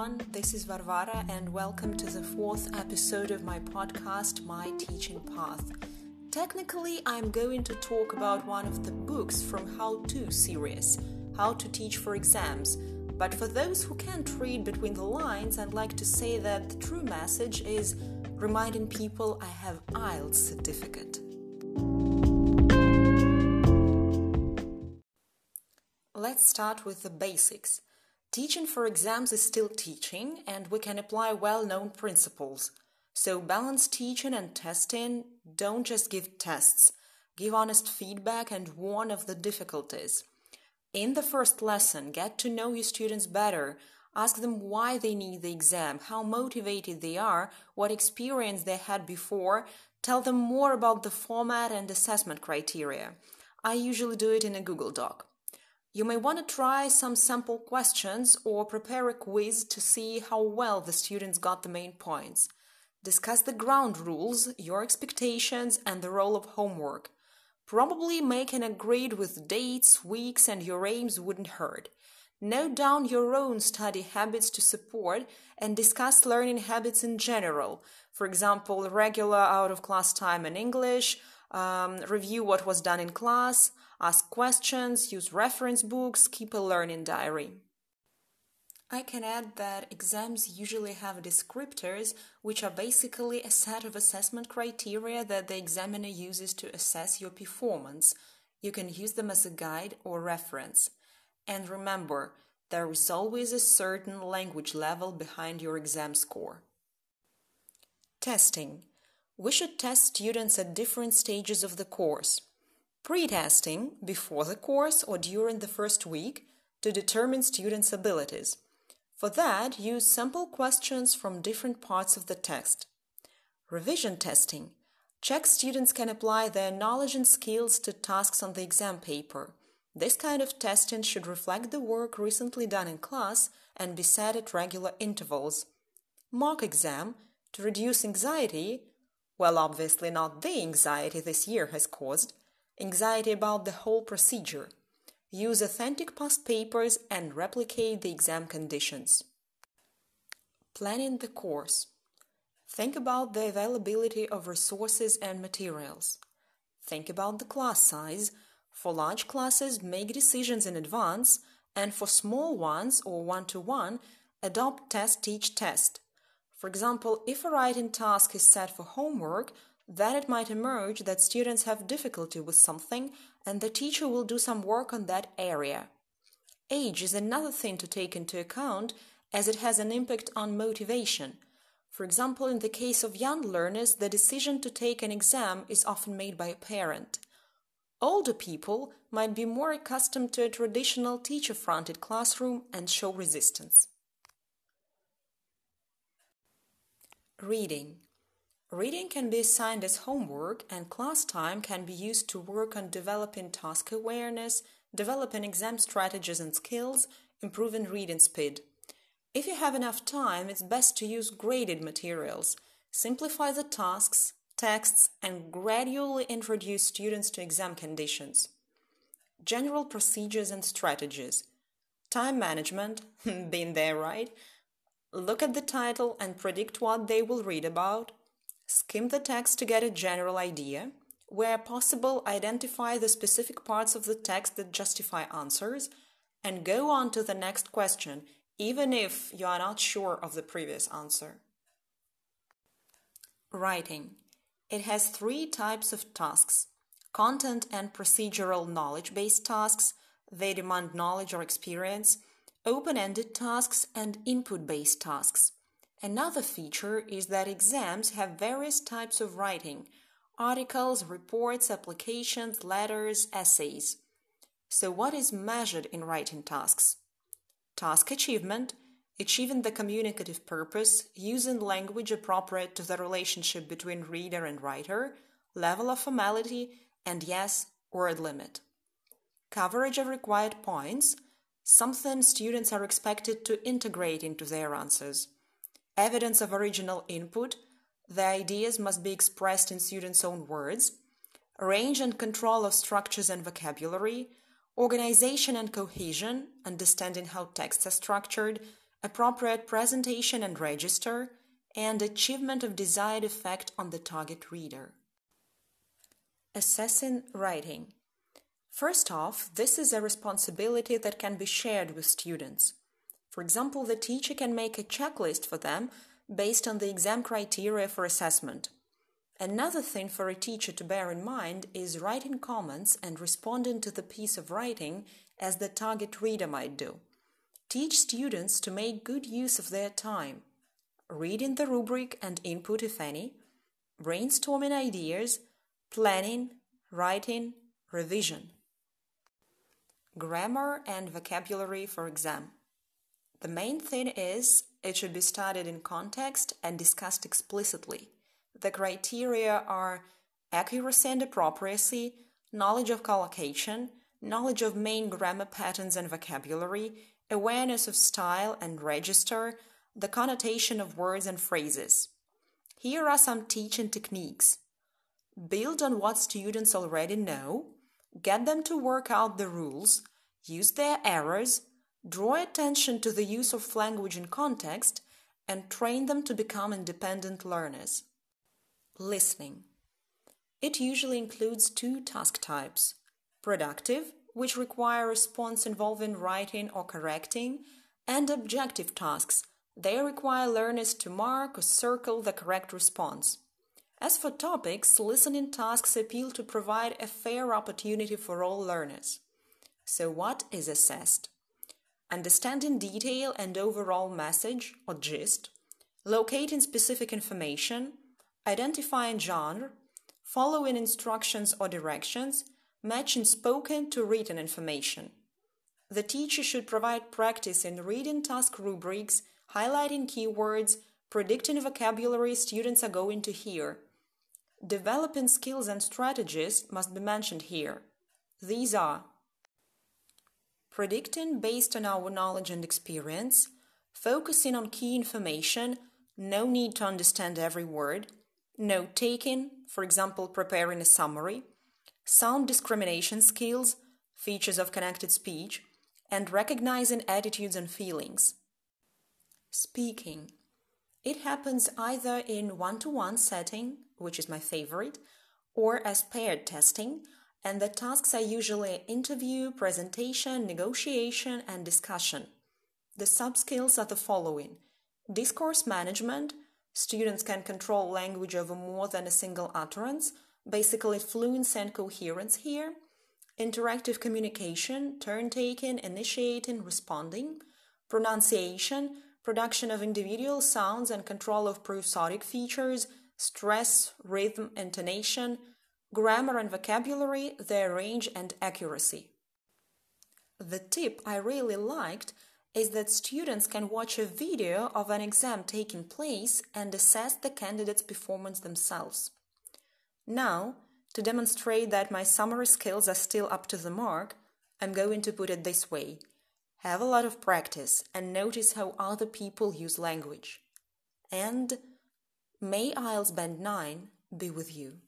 everyone. This is Varvara, and welcome to the fourth episode of my podcast, My Teaching Path. Technically, I'm going to talk about one of the books from How To series, How to Teach for Exams. But for those who can't read between the lines, I'd like to say that the true message is reminding people I have IELTS certificate. Let's start with the basics. Teaching for exams is still teaching, and we can apply well known principles. So, balance teaching and testing. Don't just give tests, give honest feedback and warn of the difficulties. In the first lesson, get to know your students better. Ask them why they need the exam, how motivated they are, what experience they had before. Tell them more about the format and assessment criteria. I usually do it in a Google Doc. You may want to try some sample questions or prepare a quiz to see how well the students got the main points. Discuss the ground rules, your expectations, and the role of homework. Probably making a grid with dates, weeks, and your aims wouldn't hurt. Note down your own study habits to support and discuss learning habits in general. For example, regular out of class time in English, um, review what was done in class, ask questions, use reference books, keep a learning diary. I can add that exams usually have descriptors, which are basically a set of assessment criteria that the examiner uses to assess your performance. You can use them as a guide or reference. And remember, there is always a certain language level behind your exam score. Testing. We should test students at different stages of the course. Pre-testing, before the course or during the first week, to determine students' abilities. For that, use sample questions from different parts of the text. Revision testing. Check students can apply their knowledge and skills to tasks on the exam paper. This kind of testing should reflect the work recently done in class and be set at regular intervals. Mock exam, to reduce anxiety, well, obviously not the anxiety this year has caused, anxiety about the whole procedure. Use authentic past papers and replicate the exam conditions. Planning the course. Think about the availability of resources and materials. Think about the class size. For large classes, make decisions in advance, and for small ones or one to one, adopt test teach test. For example, if a writing task is set for homework, then it might emerge that students have difficulty with something and the teacher will do some work on that area. Age is another thing to take into account as it has an impact on motivation. For example, in the case of young learners, the decision to take an exam is often made by a parent. Older people might be more accustomed to a traditional teacher fronted classroom and show resistance. Reading. Reading can be assigned as homework, and class time can be used to work on developing task awareness, developing exam strategies and skills, improving reading speed. If you have enough time, it's best to use graded materials. Simplify the tasks, texts, and gradually introduce students to exam conditions. General procedures and strategies. Time management, been there, right? Look at the title and predict what they will read about. Skim the text to get a general idea. Where possible, identify the specific parts of the text that justify answers and go on to the next question, even if you are not sure of the previous answer. Writing. It has three types of tasks content and procedural knowledge based tasks. They demand knowledge or experience open-ended tasks and input-based tasks. Another feature is that exams have various types of writing articles, reports, applications, letters, essays. So, what is measured in writing tasks? Task achievement, achieving the communicative purpose, using language appropriate to the relationship between reader and writer, level of formality, and yes, word limit. Coverage of required points, something students are expected to integrate into their answers. Evidence of original input, the ideas must be expressed in students' own words. Range and control of structures and vocabulary, organization and cohesion, understanding how texts are structured, appropriate presentation and register, and achievement of desired effect on the target reader. Assessing writing. First off, this is a responsibility that can be shared with students. For example, the teacher can make a checklist for them based on the exam criteria for assessment. Another thing for a teacher to bear in mind is writing comments and responding to the piece of writing as the target reader might do. Teach students to make good use of their time, reading the rubric and input if any, brainstorming ideas, planning, writing, revision. Grammar and vocabulary for exam. The main thing is it should be studied in context and discussed explicitly. The criteria are accuracy and appropriacy, knowledge of collocation, knowledge of main grammar patterns and vocabulary, awareness of style and register, the connotation of words and phrases. Here are some teaching techniques. Build on what students already know, get them to work out the rules, use their errors, draw attention to the use of language in context, and train them to become independent learners. Listening. It usually includes two task types productive, which require a response involving writing or correcting, and objective tasks. They require learners to mark or circle the correct response. As for topics, listening tasks appeal to provide a fair opportunity for all learners. So, what is assessed? Understanding detail and overall message or gist, locating specific information, identifying genre, following instructions or directions, matching spoken to written information. The teacher should provide practice in reading task rubrics, highlighting keywords, predicting vocabulary students are going to hear. Developing skills and strategies must be mentioned here. These are predicting based on our knowledge and experience, focusing on key information, no need to understand every word, note taking, for example, preparing a summary, sound discrimination skills, features of connected speech, and recognizing attitudes and feelings. Speaking. It happens either in one to one setting, which is my favorite, or as paired testing, and the tasks are usually interview, presentation, negotiation, and discussion. The subskills are the following discourse management. Students can control language over more than a single utterance, basically fluency and coherence here. Interactive communication, turn taking, initiating, responding. Pronunciation, production of individual sounds and control of prosodic features, stress, rhythm, intonation, grammar and vocabulary, their range and accuracy. The tip I really liked is that students can watch a video of an exam taking place and assess the candidate's performance themselves. Now, to demonstrate that my summary skills are still up to the mark, I'm going to put it this way. Have a lot of practice and notice how other people use language. And may IELTS Band 9 be with you.